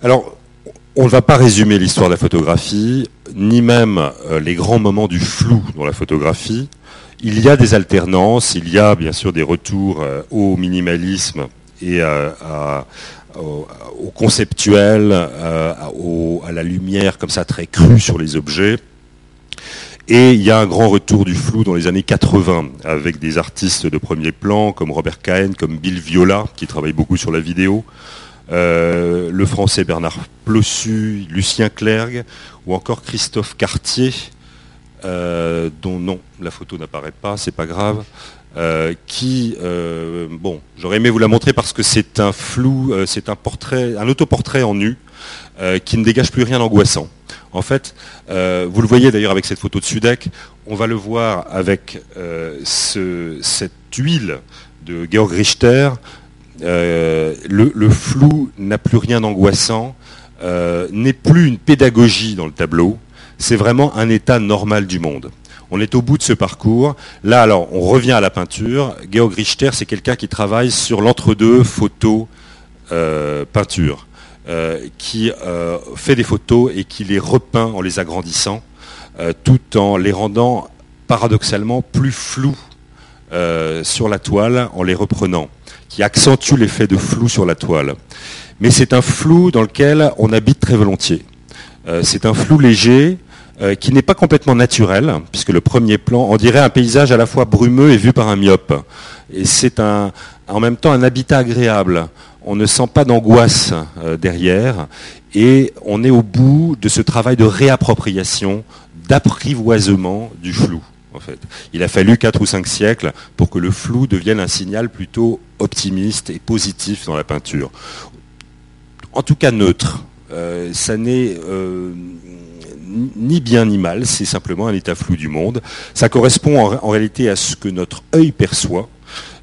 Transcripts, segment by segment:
Alors, on ne va pas résumer l'histoire de la photographie, ni même euh, les grands moments du flou dans la photographie. Il y a des alternances, il y a bien sûr des retours euh, au minimalisme et à, au, conceptuel, à, à la lumière comme ça très crue sur les objets. Et il y a un grand retour du flou dans les années 80, avec des artistes de premier plan comme Robert Cahen, comme Bill Viola, qui travaille beaucoup sur la vidéo, euh, le français Bernard Plossu, Lucien Clergue, ou encore Christophe Cartier, euh, dont non, la photo n'apparaît pas, c'est pas grave, euh, qui, bon, j'aurais aimé vous la montrer parce que c'est un flou, c'est un portrait, un autoportrait en nu, qui ne dégage plus rien d'angoissant. En fait, vous le voyez d'ailleurs avec cette photo de Sudek, on va le voir avec cette huile de Georg Richter. Euh, le, flou n'a plus rien d'angoissant, n'est plus une pédagogie dans le tableau, c'est vraiment un état normal du monde. On est au bout de ce parcours. Là, alors, on revient à la peinture. Georg Richter, c'est quelqu'un qui travaille sur l'entre-deux photo-peinture. Euh, qui euh, fait des photos et qui les repeint en les agrandissant, euh, tout en les rendant paradoxalement plus flous sur la toile en les reprenant, qui accentue l'effet de flou sur la toile. Mais c'est un flou dans lequel on habite très volontiers. c'est un flou léger, qui n'est pas complètement naturel, puisque le premier plan, on dirait un paysage à la fois brumeux et vu par un myope. Et c'est en même temps un habitat agréable on ne sent pas d'angoisse euh, derrière, et on est au bout de ce travail de réappropriation, d'apprivoisement du flou. En fait. Il a fallu 4 ou 5 siècles pour que le flou devienne un signal plutôt optimiste et positif dans la peinture. En tout cas neutre. Euh, ça n'est euh, ni bien ni mal, c'est simplement un état flou du monde. Ça correspond en réalité à ce que notre œil perçoit,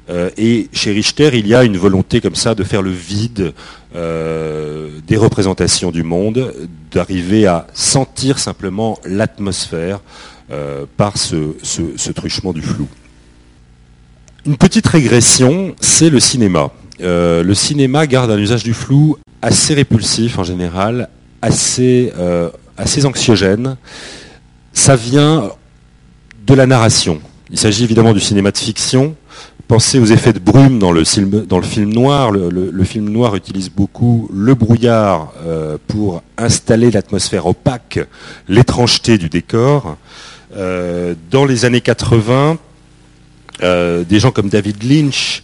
euh, et chez Richter, il y a une volonté comme ça de faire le vide des représentations du monde, d'arriver à sentir simplement l'atmosphère euh, par ce, truchement du flou. Une petite régression, c'est le cinéma. le cinéma garde un usage du flou assez répulsif en général, assez, assez anxiogène. Ça vient de la narration. Il s'agit évidemment du cinéma de fiction, Pensez aux effets de brume dans le film, noir. Le, film noir utilise beaucoup le brouillard euh, pour installer l'atmosphère opaque, l'étrangeté du décor. Euh, dans les années 80, euh, des gens comme David Lynch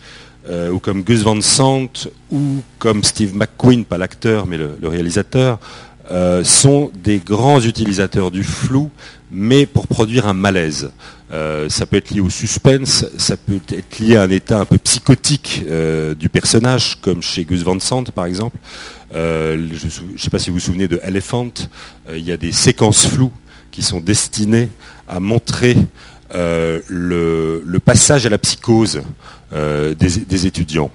ou comme Gus Van Sant ou comme Steve McQueen, pas l'acteur mais le, réalisateur, sont des grands utilisateurs du flou, mais pour produire un malaise. Euh, ça peut être lié au suspense, ça peut être lié à un état un peu psychotique euh, du personnage, comme chez Gus Van Sant par exemple. Euh, je ne sais pas si vous vous souvenez de Elephant, il y a des séquences floues qui sont destinées à montrer le, passage à la psychose des, étudiants.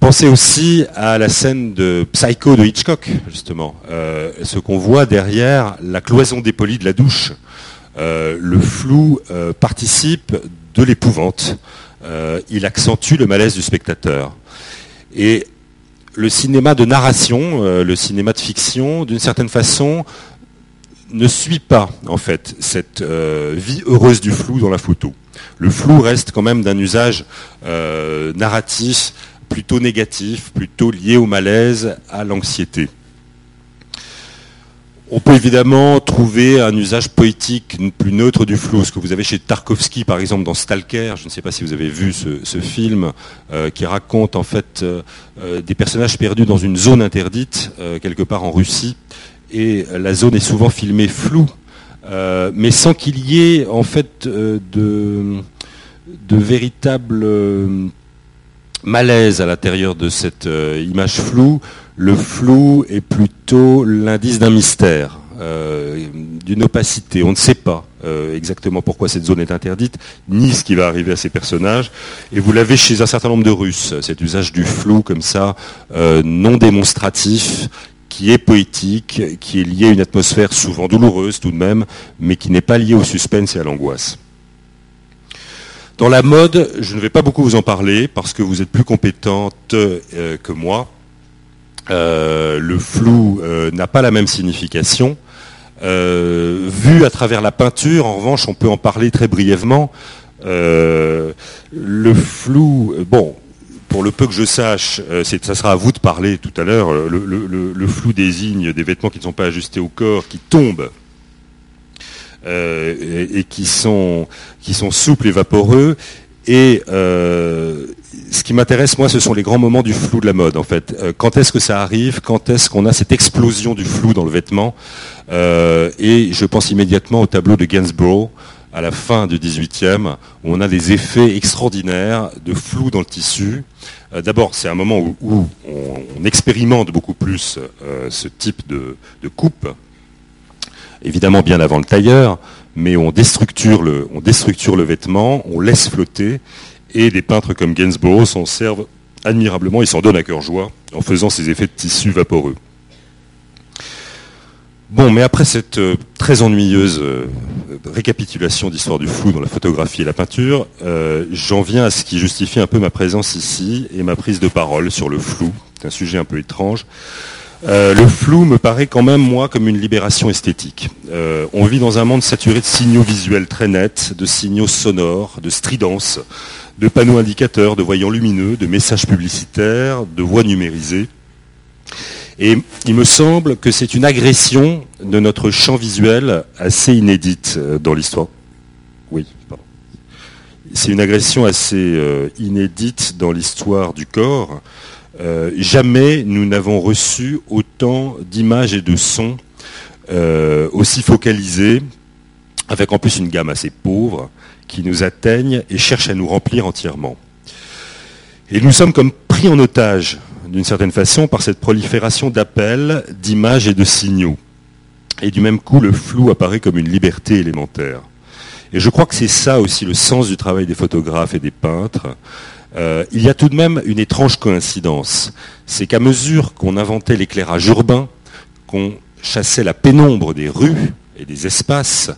Pensez aussi à la scène de Psycho de Hitchcock, justement. ce qu'on voit derrière la cloison dépolie de la douche. Euh, le flou euh, participe de l'épouvante. Euh, il accentue le malaise du spectateur. Et le cinéma de narration, le cinéma de fiction, d'une certaine façon, ne suit pas en fait cette vie heureuse du flou dans la photo. Le flou reste quand même d'un usage narratif plutôt négatif, plutôt lié au malaise, à l'anxiété. On peut évidemment trouver un usage poétique plus neutre du flou, ce que vous avez chez Tarkovsky par exemple dans Stalker, je ne sais pas si vous avez vu ce, film, euh, qui raconte en fait euh, euh, des personnages perdus dans une zone interdite, quelque part en Russie, et la zone est souvent filmée floue, mais sans qu'il y ait en fait de, de véritables malaise à l'intérieur de cette image floue le flou est plutôt l'indice d'un mystère, euh, d'une opacité. On ne sait pas euh, exactement pourquoi cette zone est interdite, ni ce qui va arriver à ces personnages. Et vous l'avez chez un certain nombre de Russes, cet usage du flou comme ça, euh, non démonstratif, qui est poétique, qui est lié à une atmosphère souvent douloureuse tout de même, mais qui n'est pas lié au suspense et à l'angoisse. Dans la mode, je ne vais pas beaucoup vous en parler parce que vous êtes plus compétente que moi. le flou n'a pas la même signification. vu à travers la peinture, en revanche, on peut en parler très brièvement. le flou, bon, pour le peu que je sache, ça sera à vous de parler tout à l'heure, le, flou désigne des vêtements qui ne sont pas ajustés au corps, qui tombent et, qui, sont, souples et vaporeux. Et euh, ce qui m'intéresse, moi, ce sont les grands moments du flou de la mode, en fait. Euh, quand est-ce que ça arrive? Quand est-ce qu'on a cette explosion du flou dans le vêtement? Euh, Et je pense immédiatement au tableau de Gainsborough, à la fin du 18e, où on a des effets extraordinaires de flou dans le tissu. D'abord, c'est un moment où, on, expérimente beaucoup plus ce type de, coupe, évidemment bien avant le tailleur, mais on déstructure le, on le vêtement, on laisse flotter, et des peintres comme Gainsborough s'en servent admirablement, ils s'en donnent à cœur joie en faisant ces effets de tissu vaporeux. Bon, mais après cette euh, très ennuyeuse euh, récapitulation d'histoire du flou dans la photographie et la peinture, euh, j'en viens à ce qui justifie un peu ma présence ici et ma prise de parole sur le flou. C'est un sujet un peu étrange. Le flou me paraît quand même, moi, comme une libération esthétique. On vit dans un monde saturé de signaux visuels très nets, de signaux sonores, de stridence, de panneaux indicateurs, de voyants lumineux, de messages publicitaires, de voix numérisées. Et il me semble que c'est une agression de notre champ visuel assez inédite euh, dans l'histoire. Oui, pardon. C'est une agression assez inédite dans l'histoire du corps. Euh, jamais nous n'avons reçu autant d'images et de sons euh, aussi focalisés, avec en plus une gamme assez pauvre, qui nous atteignent et cherchent à nous remplir entièrement. Et nous sommes comme pris en otage, d'une certaine façon, par cette prolifération d'appels, d'images et de signaux. Et du même coup, le flou apparaît comme une liberté élémentaire. Et je crois que c'est ça aussi le sens du travail des photographes et des peintres, euh, il y a tout de même une étrange coïncidence. C'est qu'à mesure qu'on inventait l'éclairage urbain, qu'on chassait la pénombre des rues et des espaces,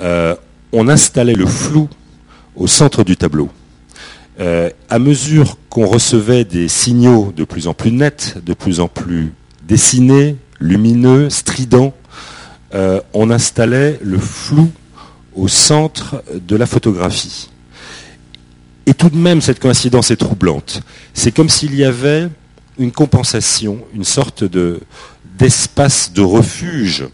euh, on installait le flou au centre du tableau. Euh, à mesure qu'on recevait des signaux de plus en plus nets, de plus en plus dessinés, lumineux, stridents, on installait le flou au centre de la photographie. Et tout de même, cette coïncidence est troublante. C'est comme s'il y avait une compensation, une sorte d'espace de refuge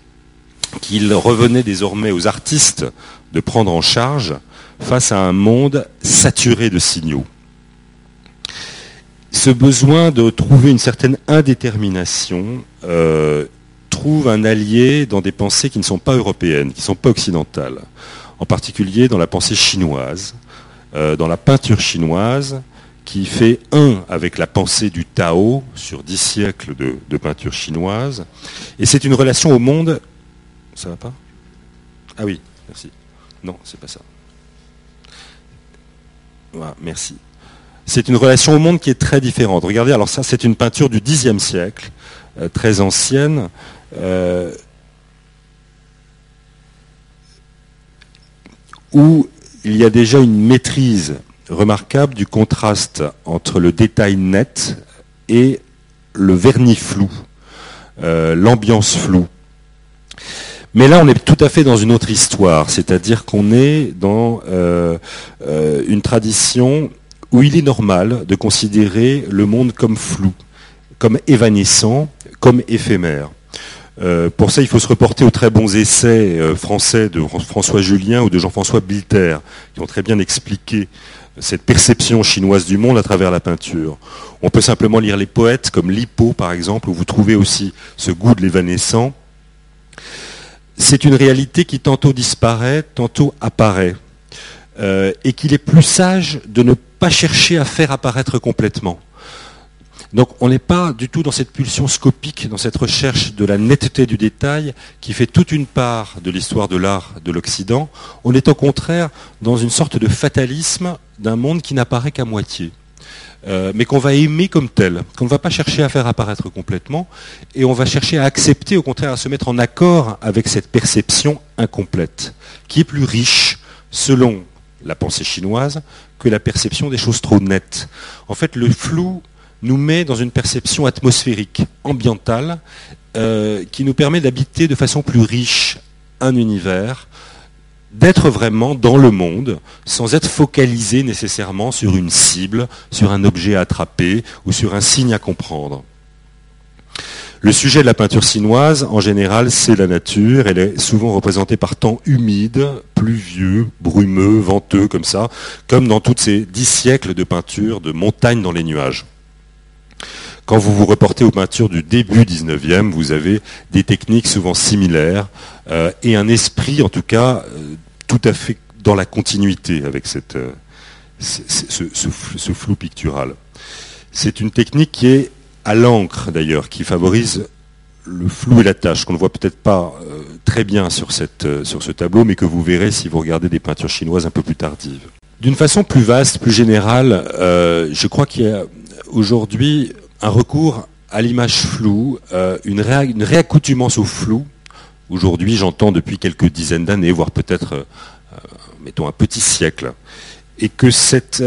qu'il revenait désormais aux artistes de prendre en charge face à un monde saturé de signaux. Ce besoin de trouver une certaine indétermination euh, trouve un allié dans des pensées qui ne sont pas européennes, qui ne sont pas occidentales, en particulier dans la pensée chinoise, euh, dans la peinture chinoise qui fait un avec la pensée du Tao sur dix siècles de, peinture chinoise. Et c'est une relation au monde. Ça va pas? Ah oui, merci. Non, c'est pas ça. Merci. C'est une relation au monde qui est très différente. Regardez, alors ça, c'est une peinture du Xe siècle, euh, très ancienne. Euh, où il y a déjà une maîtrise remarquable du contraste entre le détail net et le vernis flou, euh, l'ambiance floue. Mais là, on est tout à fait dans une autre histoire, c'est-à-dire qu'on est dans euh, euh, une tradition où il est normal de considérer le monde comme flou, comme évanescent, comme éphémère. Euh, pour ça, il faut se reporter aux très bons essais français de François Julien ou de Jean-François Bilter, qui ont très bien expliqué cette perception chinoise du monde à travers la peinture. On peut simplement lire les poètes comme Lippo, par exemple, où vous trouvez aussi ce goût de l'évanescent. C'est une réalité qui tantôt disparaît, tantôt apparaît, euh, et qu'il est plus sage de ne pas chercher à faire apparaître complètement. Donc on n'est pas du tout dans cette pulsion scopique, dans cette recherche de la netteté du détail qui fait toute une part de l'histoire de l'art de l'Occident. On est au contraire dans une sorte de fatalisme d'un monde qui n'apparaît qu'à moitié. Euh, mais qu'on va aimer comme tel, qu'on ne va pas chercher à faire apparaître complètement, et on va chercher à accepter, au contraire, à se mettre en accord avec cette perception incomplète, qui est plus riche, selon la pensée chinoise, que la perception des choses trop nettes. En fait, le flou nous met dans une perception atmosphérique, ambientale, qui nous permet d'habiter de façon plus riche un univers, d'être vraiment dans le monde sans être focalisé nécessairement sur une cible, sur un objet à attraper ou sur un signe à comprendre. Le sujet de la peinture chinoise, en général, c'est la nature. Elle est souvent représentée par temps humide, pluvieux, brumeux, venteux, comme ça, comme dans toutes ces dix siècles de peinture de montagnes dans les nuages. Quand vous vous reportez aux peintures du début 19e, vous avez des techniques souvent similaires euh, et un esprit, en tout cas, euh, tout à fait dans la continuité avec cette, euh, ce, flou pictural. C'est une technique qui est à l'encre d'ailleurs, qui favorise le flou et la tâche, qu'on ne voit peut-être pas très bien sur, cette, sur ce tableau, mais que vous verrez si vous regardez des peintures chinoises un peu plus tardives. D'une façon plus vaste, plus générale, je crois qu'il y a aujourd'hui un recours à l'image floue, euh, une, réaccoutumance au flou. Aujourd'hui, j'entends depuis quelques dizaines d'années, voire peut-être, euh, euh, mettons, un petit siècle, et que cette,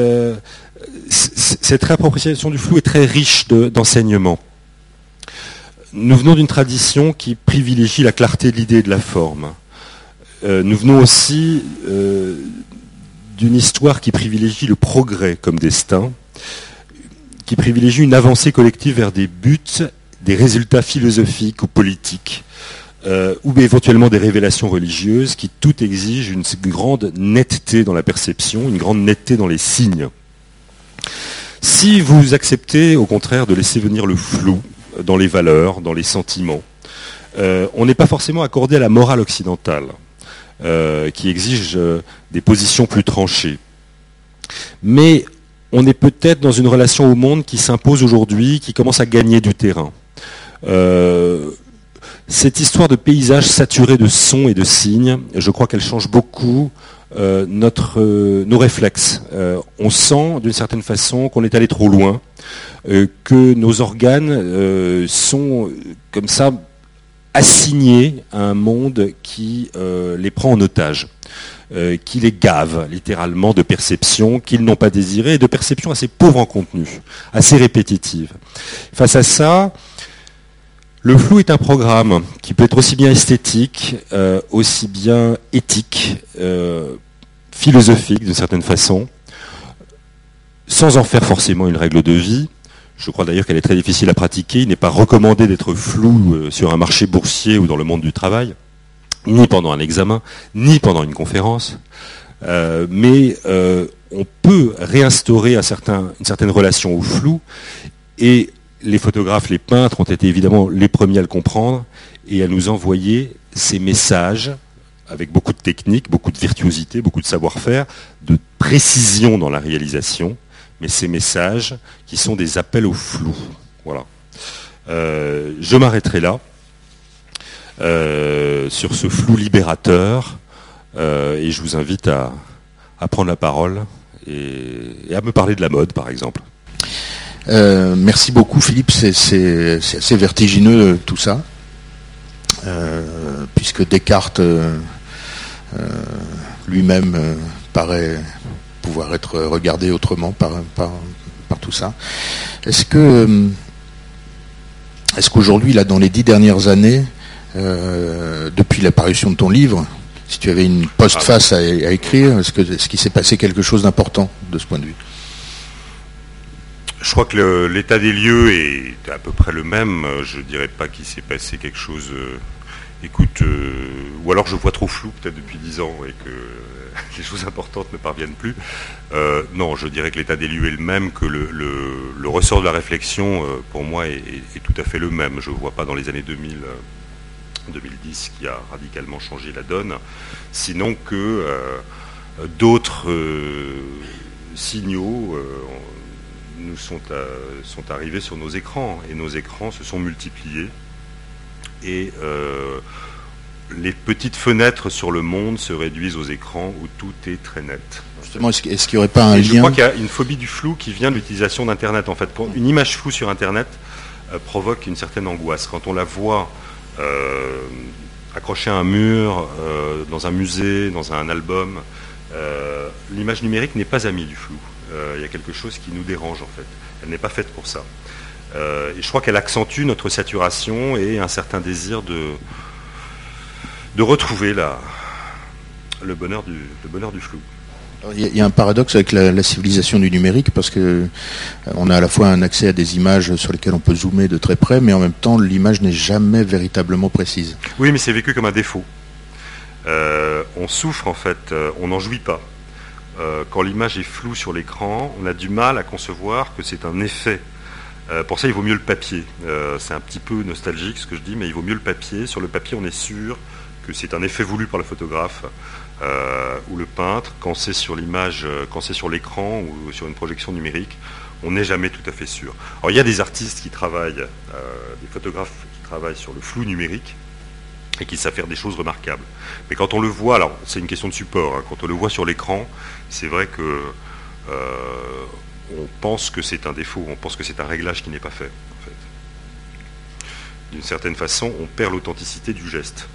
cette réappropriation du flou est très riche d'enseignements. nous venons d'une tradition qui privilégie la clarté de l'idée et de la forme. nous venons aussi d'une histoire qui privilégie le progrès comme destin, qui privilégie une avancée collective vers des buts, des résultats philosophiques ou politiques, euh, ou éventuellement des révélations religieuses, qui tout exigent une grande netteté dans la perception, une grande netteté dans les signes. Si vous acceptez au contraire de laisser venir le flou dans les valeurs, dans les sentiments, euh, on n'est pas forcément accordé à la morale occidentale, euh, qui exige des positions plus tranchées. Mais on est peut-être dans une relation au monde qui s'impose aujourd'hui, qui commence à gagner du terrain. Euh, cette histoire de paysage saturé de sons et de signes, je crois qu'elle change beaucoup euh, euh, nos réflexes. on sent d'une certaine façon qu'on est allé trop loin, que nos organes sont comme ça assignés à un monde qui les prend en otage. Euh, qui les gavent littéralement de perceptions qu'ils n'ont pas désirées et de perceptions assez pauvres en contenu, assez répétitives. Face à ça, le flou est un programme qui peut être aussi bien esthétique, euh, aussi bien éthique, euh, philosophique d'une certaine façon, sans en faire forcément une règle de vie. Je crois d'ailleurs qu'elle est très difficile à pratiquer. Il n'est pas recommandé d'être flou sur un marché boursier ou dans le monde du travail ni pendant un examen, ni pendant une conférence. Euh, mais euh, on peut réinstaurer une certaine relation au flou. Et les photographes, les peintres ont été évidemment les premiers à le comprendre et à nous envoyer ces messages avec beaucoup de technique, beaucoup de virtuosité, beaucoup de savoir-faire, de précision dans la réalisation, mais ces messages qui sont des appels au flou. Voilà. Euh, je m'arrêterai là. Euh, sur ce flou libérateur. Euh, et je vous invite à, prendre la parole et, à me parler de la mode, par exemple. Euh, merci beaucoup, Philippe. C'est assez vertigineux tout ça, puisque Descartes lui-même paraît pouvoir être regardé autrement par, par, par tout ça. Est-ce que est-ce qu'aujourd'hui, là, dans les dix dernières années, euh, depuis l'apparition de ton livre, si tu avais une postface à, à écrire, est-ce qu'il s'est passé quelque chose d'important de ce point de vue? Je crois que l'état des lieux est à peu près le même. Je ne dirais pas qu'il s'est passé quelque chose. Euh, écoute, euh, ou alors je vois trop flou peut-être depuis dix ans et que les choses importantes ne parviennent plus. non, je dirais que l'état des lieux est le même, que le, ressort de la réflexion, pour moi, est, est, tout à fait le même. Je ne vois pas dans les années 2000 2010 qui a radicalement changé la donne, sinon que euh, d'autres euh, signaux euh, nous sont, sont, arrivés sur nos écrans et nos écrans se sont multipliés et les petites fenêtres sur le monde se réduisent aux écrans où tout est très net. Justement, est-ce qu'il n'y aurait pas un lien Je crois qu'il y a une phobie du flou qui vient de l'utilisation d'Internet. En fait, une image floue sur Internet provoque une certaine angoisse. Quand on la voit euh, accroché à un mur, euh, dans un musée, dans un album. Euh, l'image numérique n'est pas amie du flou. il y a quelque chose qui nous dérange en fait. Elle n'est pas faite pour ça. et je crois qu'elle accentue notre saturation et un certain désir de, retrouver la, le bonheur du flou. Il y, a un paradoxe avec la, civilisation du numérique parce que euh, on a à la fois un accès à des images sur lesquelles on peut zoomer de très près, mais en même temps l'image n'est jamais véritablement précise. Oui, mais c'est vécu comme un défaut. Euh, on souffre en fait, euh, on n'en jouit pas. quand l'image est floue sur l'écran, on a du mal à concevoir que c'est un effet. pour ça, il vaut mieux le papier. c'est un petit peu nostalgique ce que je dis, mais il vaut mieux le papier. Sur le papier, on est sûr que c'est un effet voulu par le photographe euh, ou le peintre, quand c'est sur l'image, euh, quand c'est sur l'écran ou sur une projection numérique, on n'est jamais tout à fait sûr. Alors il y a des artistes qui travaillent, euh, des photographes qui travaillent sur le flou numérique et qui savent faire des choses remarquables. Mais quand on le voit, alors c'est une question de support, hein, quand on le voit sur l'écran, c'est vrai que on pense que c'est un défaut, on pense que c'est un réglage qui n'est pas fait. D'une certaine façon, on perd l'authenticité du geste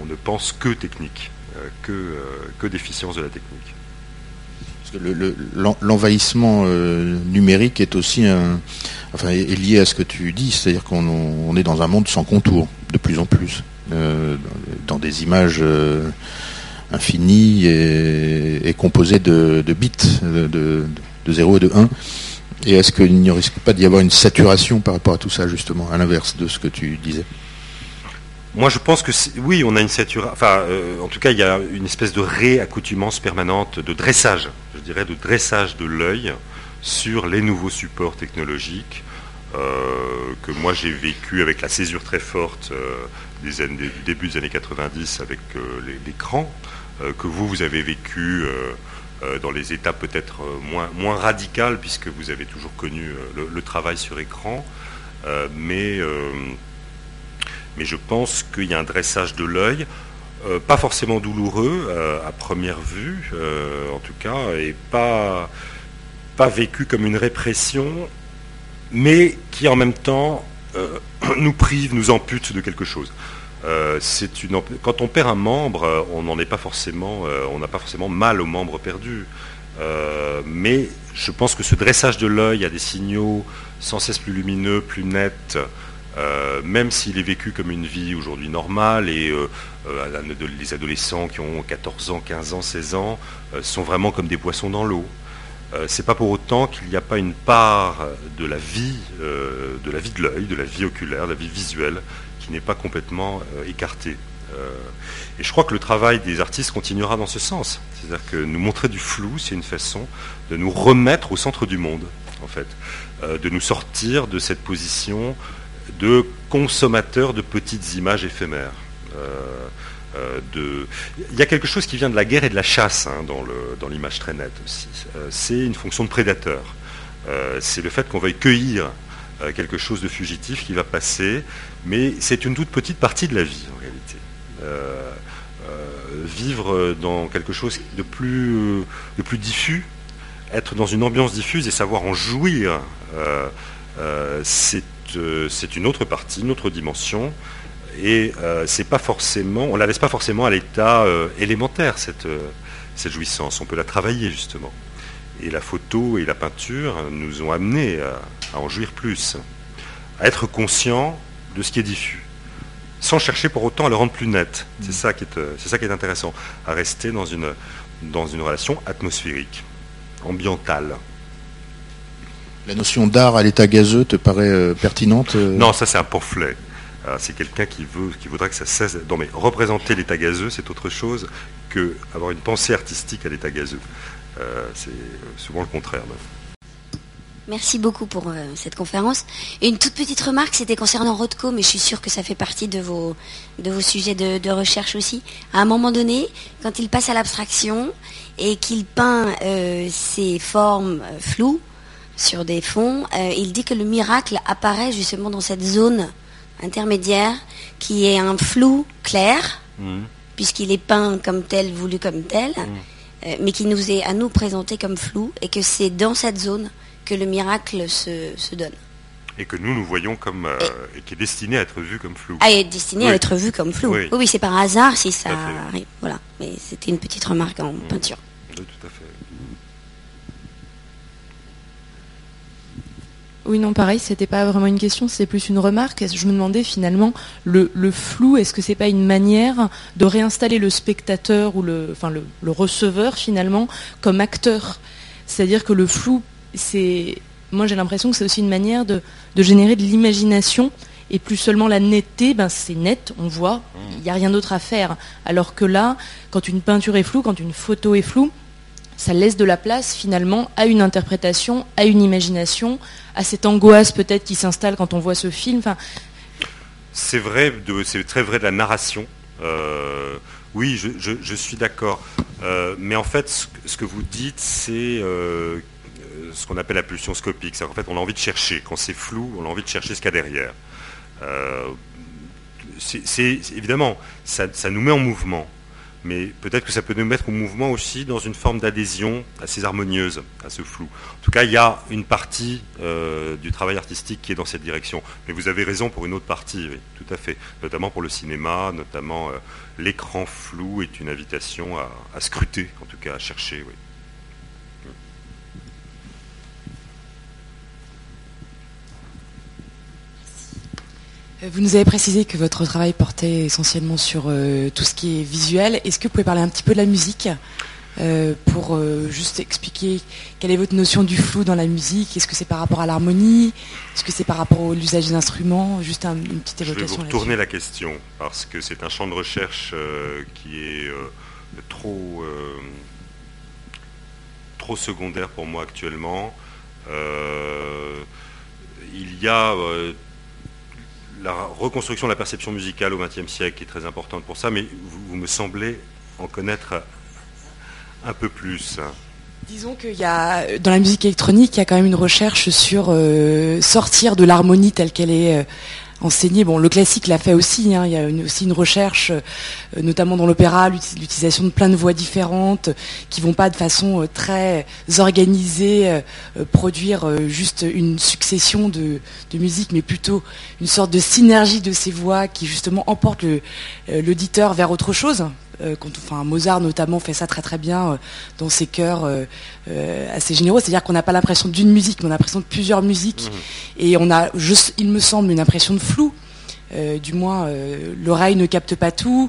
on, ne pense que technique, euh, que, euh, que d'efficience de la technique. L'envahissement euh, numérique est aussi lié à ce que tu dis, c'est-à-dire qu'on est dans un monde sans contour, de plus en plus, dans des images infinies et, composées de, bits, de, de, 0 et de 1. Et est-ce qu'il n'y risque pas d'y avoir une saturation par rapport à tout ça, justement, à l'inverse de ce que tu disais? Moi, je pense que oui, on a une saturation. Enfin, euh, en tout cas, il y a une espèce de réaccoutumance permanente, de dressage, je dirais, de dressage de l'œil sur les nouveaux supports technologiques euh, que moi j'ai vécu avec la césure très forte euh, des du début des années 90 avec l'écran, que vous, vous avez vécu dans les étapes peut-être moins, moins radicales, puisque vous avez toujours connu le, le, travail sur écran. mais mais je pense qu'il y a un dressage de l'œil, euh, pas forcément douloureux euh, à première vue, euh, en tout cas, et pas, pas vécu comme une répression, mais qui en même temps nous prive, nous ampute de quelque chose. une, quand on perd un membre, on n'en est pas forcément, on n'a pas forcément mal au membre perdu. mais je pense que ce dressage de l'œil a des signaux sans cesse plus lumineux, plus nets, euh, même s'il est vécu comme une vie aujourd'hui normale, et euh, euh, les adolescents qui ont 14 ans, 15 ans, 16 ans sont vraiment comme des poissons dans l'eau. c'est pas pour autant qu'il n'y a pas une part de la vie, de la vie de l'œil, de la vie oculaire, de la vie visuelle, qui n'est pas complètement écartée. et je crois que le travail des artistes continuera dans ce sens. C'est-à-dire que nous montrer du flou, c'est une façon de nous remettre au centre du monde, en fait, de nous sortir de cette position de consommateurs de petites images éphémères. Euh, euh. Il y a quelque chose qui vient de la guerre et de la chasse hein, dans l'image très nette aussi. Euh, c'est une fonction de prédateur. c'est le fait qu'on veuille cueillir quelque chose de fugitif qui va passer, mais c'est une toute petite partie de la vie en réalité. vivre dans quelque chose de plus, diffus, être dans une ambiance diffuse et savoir en jouir, c'est une autre partie, une autre dimension. Et euh, c'est la laisse pas forcément à l'état euh, élémentaire cette, cette jouissance. On peut la travailler justement. Et la photo et la peinture nous ont amenés à, en jouir plus, à être conscients de ce qui est diffus, sans chercher pour autant à le rendre plus net. C'est ça qui est, c'est intéressant, à rester dans une relation atmosphérique, ambientale. La notion d'art à l'état gazeux te paraît euh, pertinente euh? Non, ça c'est un pamphlet. Euh, c'est quelqu'un qui veut, qui voudrait que ça cesse. Non, mais représenter l'état gazeux, c'est autre chose que avoir une pensée artistique à l'état gazeux. c'est souvent le contraire. Merci beaucoup pour cette conférence. une toute petite remarque, c'était concernant Rothko, mais je suis sûre que ça fait partie de vos, de vos sujets de, de recherche aussi. À un moment donné, quand il passe à l'abstraction et qu'il peint ces formes floues, sur des fonds, euh, il dit que le miracle apparaît justement dans cette zone intermédiaire qui est un flou clair, mmh. puisqu'il est peint comme tel, voulu comme tel, mmh. euh, mais qui nous est à nous présenté comme flou, et que c'est dans cette zone que le miracle se, donne. Et que nous, nous voyons comme. Euh, et, qui est destiné à être vu comme flou. Ah, est destiné à être vu comme flou. Oui, c'est par hasard si ça arrive. Voilà. Mais c'était une petite remarque en mmh. peinture. Oui, tout à fait. Oui, non, pareil, c'était pas vraiment une question, c'est plus une remarque. Je me demandais finalement, le, flou, est-ce que c'est pas une manière de réinstaller le spectateur ou le, receveur finalement comme acteur? C'est-à-dire que le flou, c'est, moi j'ai l'impression que c'est aussi une manière de, générer de l'imagination et plus seulement la netteté, ben c'est net, on voit, il n'y a rien d'autre à faire. Alors que là, quand une peinture est floue, quand une photo est floue, ça laisse de la place finalement à une interprétation, à une imagination, à cette angoisse peut-être qui s'installe quand on voit ce film. c'est vrai, c'est très vrai de la narration. Euh, oui, je, suis d'accord. Euh, mais en fait, ce, que vous dites, c'est euh, ce qu'on appelle la pulsion scopique. En fait, on a envie de chercher. Quand c'est flou, on a envie de chercher ce qu'il y a derrière. c'est évidemment, ça, nous met en mouvement mais peut-être que ça peut nous mettre au mouvement aussi dans une forme d'adhésion assez harmonieuse à ce flou. En tout cas, il y a une partie euh, du travail artistique qui est dans cette direction. Mais vous avez raison pour une autre partie, oui, tout à fait. Notamment pour le cinéma, notamment euh, l'écran flou est une invitation à, scruter, en tout cas à chercher. Vous nous avez précisé que votre travail portait essentiellement sur euh, tout ce qui est visuel. Est-ce que vous pouvez parler un petit peu de la musique euh, pour euh, juste expliquer quelle est votre notion du flou dans la musique? Est-ce que c'est par rapport à l'harmonie? Est-ce que c'est par rapport à l'usage des instruments? Juste une petite évocation. Je vais vous retourner la question parce que c'est un champ de recherche qui est trop, trop secondaire pour moi actuellement. il y a la reconstruction de la perception musicale au XXe siècle est très importante pour ça, mais vous, me semblez en connaître un peu plus. Disons qu'il dans la musique électronique, il y a quand même une recherche sur euh, sortir de l'harmonie telle qu'elle est euh, enseigner. Le classique l'a fait aussi. Hein. il y a aussi une recherche, euh, notamment dans l'opéra, l'utilisation de plein de voix différentes qui vont pas de façon euh, très organisée euh, produire juste une succession de, de musique, mais plutôt une sorte de synergie de ces voix qui justement emporte l'auditeur vers autre chose. Euh, enfin, Mozart notamment fait ça très très bien euh, dans ses chœurs euh, assez généraux. C'est-à-dire qu'on n'a pas l'impression d'une musique, mais on a l'impression de plusieurs musiques. Mhm. Et on a, il me semble, une impression de flou. du moins, l'oreille ne capte pas tout.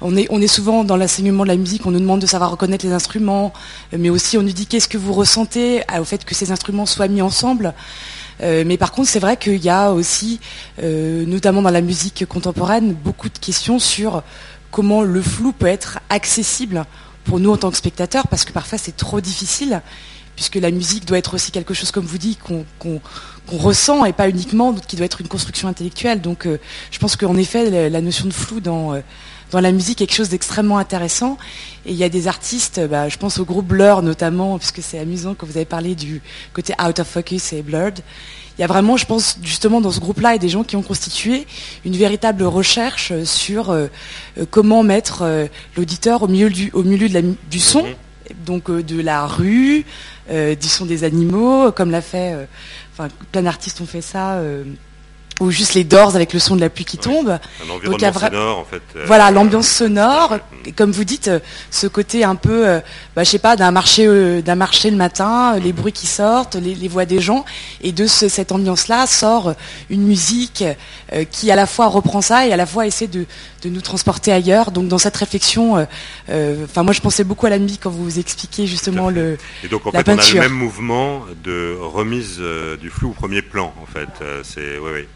On est, on est souvent dans l'enseignement de la musique, on nous demande de savoir reconnaître les instruments, mais aussi on nous dit qu'est-ce que vous ressentez au fait que ces instruments soient mis ensemble. mais par contre, c'est vrai qu'il y a aussi, notamment dans la musique contemporaine, beaucoup de questions sur comment le flou peut être accessible pour nous en tant que spectateurs, parce que parfois c'est trop difficile, puisque la musique doit être aussi quelque chose, comme vous dites, qu'on ressent et pas uniquement, qui doit être une construction intellectuelle. Donc euh, je pense qu'en effet, la, notion de flou dans, euh, dans la musique quelque chose d'extrêmement intéressant. Et il y a des artistes, bah, je pense au groupe Blur notamment, puisque c'est amusant que vous avez parlé du côté out of focus et blurred il y a vraiment, je pense, justement dans ce groupe-là, et des gens qui ont constitué une véritable recherche sur euh, euh, comment mettre euh, l'auditeur au milieu du, au milieu du son, mhm. donc de la rue, du son des animaux, comme l'a fait, enfin, plein d'artistes ont fait ça ou juste les doors avec le son de la pluie qui tombe. Un environnement sonore en fait. Euh, voilà, l'ambiance sonore, et comme vous dites, euh, ce côté un peu, euh, bah, je sais pas, d'un marché, d'un marché le matin, les bruits qui sortent, les, voix des gens, et de cette ambiance-là sort une musique qui à la fois reprend ça et à la fois essaie de, nous transporter ailleurs. Donc dans cette réflexion, enfin moi je pensais beaucoup à la quand vous vous expliquiez justement le. Et donc en fait on a le même mouvement de remise du flou au premier plan en fait. c'est oui oui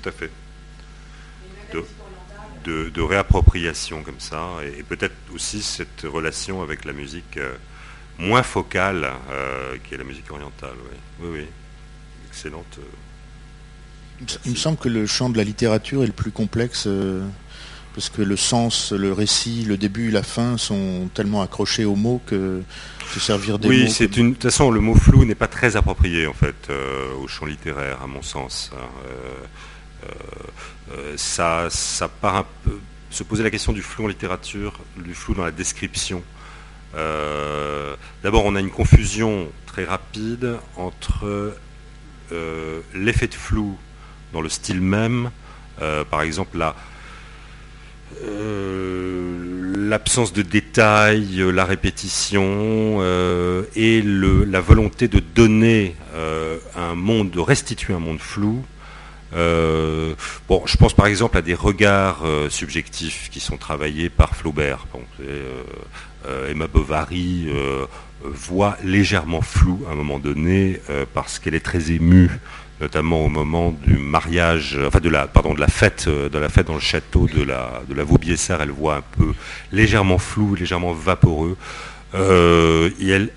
tout à fait. De, réappropriation comme ça, et, peut-être aussi cette relation avec la musique euh, moins focale, euh, qui est la musique orientale. Oui, oui, excellente. Euh, il me semble que le champ de la littérature est le plus complexe, parce que le sens, le récit, le début, la fin sont tellement accrochés aux mots que se servir des oui, mots. Oui, c'est une. De toute façon, le mot flou n'est pas très approprié en fait au champ littéraire, à mon sens. Hein, euh, ça, ça part un peu, se poser la question du flou en littérature, du flou dans la description. Euh, d'abord, on a une confusion très rapide entre l'effet de flou dans le style même, par exemple la, l'absence de détails, la répétition et la volonté de donner un monde, de restituer un monde flou. Bon, je pense par exemple à des regards subjectifs qui sont travaillés par Flaubert. Emma Bovary voit légèrement flou à un moment donné parce qu'elle est très émue notamment au moment du mariage, enfin de la, pardon, de la fête, euh, de la fête dans le château de la, de la elle voit un peu légèrement flou, légèrement vaporeux. Euh, elle,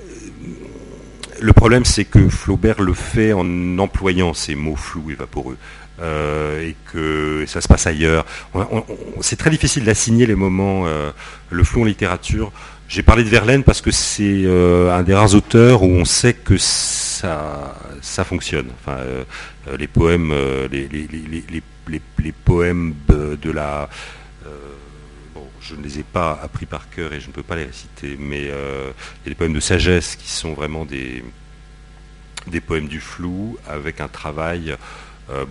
le problème, c'est que Flaubert le fait en employant ces mots flous et vaporeux. Euh, et que ça se passe ailleurs. c'est très difficile d'assigner les moments, le flou en littérature. J'ai parlé de Verlaine parce que c'est un des rares auteurs où on sait que ça, ça fonctionne. Enfin, euh, euh, les poèmes, euh, les, les, poèmes de, la je ne les ai pas appris par cœur et je ne peux pas les réciter, mais il y a des poèmes de sagesse qui sont vraiment des, des poèmes du flou avec un travail,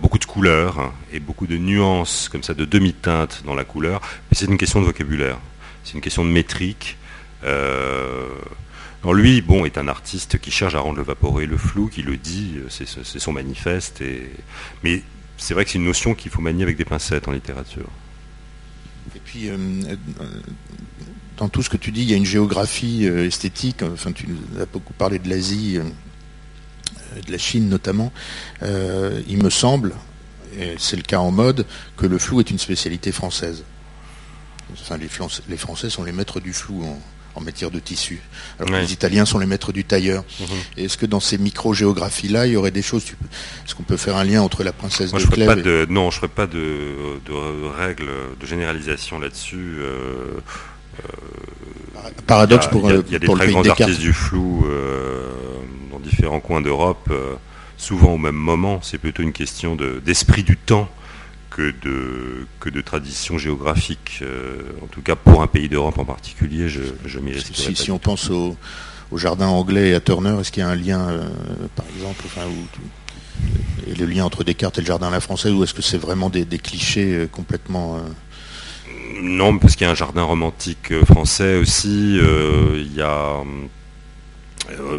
beaucoup de couleurs hein, et beaucoup de nuances, comme ça, de demi-teinte dans la couleur. Mais c'est une question de vocabulaire, c'est une question de métrique lui, bon, est un artiste qui cherche à rendre le vaporé le flou, qui le dit, euh, c'est son manifeste. Mais c'est vrai que c'est une notion qu'il faut manier avec des pincettes en littérature. Et puis, euh, dans tout ce que tu dis, il y a une géographie euh, esthétique. Enfin, tu as beaucoup parlé de l'Asie, de la Chine notamment. il me semble, et c'est le cas en mode, que le flou est une spécialité française. Enfin, les, les Français sont les maîtres du flou en, en matière de tissu. Alors les Italiens sont les maîtres du tailleur. Mhm. Est-ce que dans ces micro-géographies-là, il y aurait des choses Est-ce qu'on peut faire un lien entre la princesse de Clèves de, Non, je ne ferai pas de, règles, de généralisation là-dessus. Euh, euh, Paradoxe pour Il y a, des très grands artistes du flou euh, différents coins d'Europe, souvent au même moment. C'est plutôt une question d'esprit du temps que de, que de tradition géographique. Euh, en tout cas, pour un pays d'Europe en particulier, je, je m'y Si, si on pense au, jardin anglais et à Turner, est-ce qu'il y a un lien, euh, par exemple, enfin, et le lien entre Descartes et le jardin à la française, ou est-ce que c'est vraiment des, clichés euh, complètement... Non, parce qu'il y a un jardin romantique français aussi. il y a...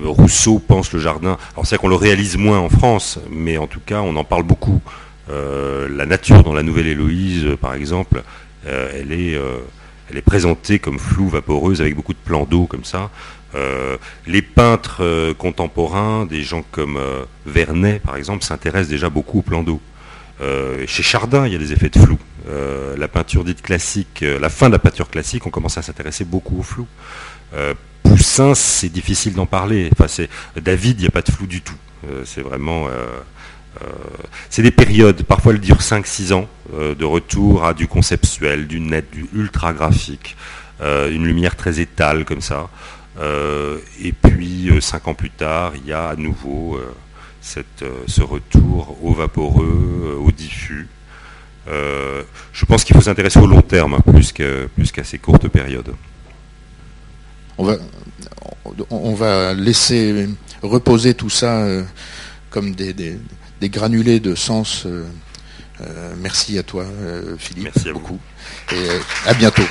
Rousseau pense le jardin. Alors c'est qu'on le réalise moins en France, mais en tout cas on en parle beaucoup. Euh, la nature dans la Nouvelle Héloïse, euh, par exemple, euh, elle, est, elle est présentée comme floue, vaporeuse, avec beaucoup de plans d'eau comme ça. les peintres contemporains, des gens comme Vernet, par exemple, s'intéressent déjà beaucoup aux plans d'eau. chez Chardin, il y a des effets de flou. la peinture dite classique, la fin de la peinture classique, on commence à s'intéresser beaucoup au flou. Poussin, c'est difficile d'en parler. Enfin, David, il n'y a pas de flou du tout. c'est vraiment euh, c'est des périodes, parfois elles durent 5-6 ans, euh, de retour à du conceptuel, du net, du ultra graphique, euh, une lumière très étale comme ça. et puis 5 ans plus tard, il y a à nouveau ce retour au vaporeux, au diffus. je pense qu'il faut s'intéresser au long terme hein, plus qu'à ces courtes périodes. On va, on va laisser reposer tout ça comme des, des granulés de sens. Euh, euh, merci à toi, euh, Philippe. Merci beaucoup. Et à bientôt.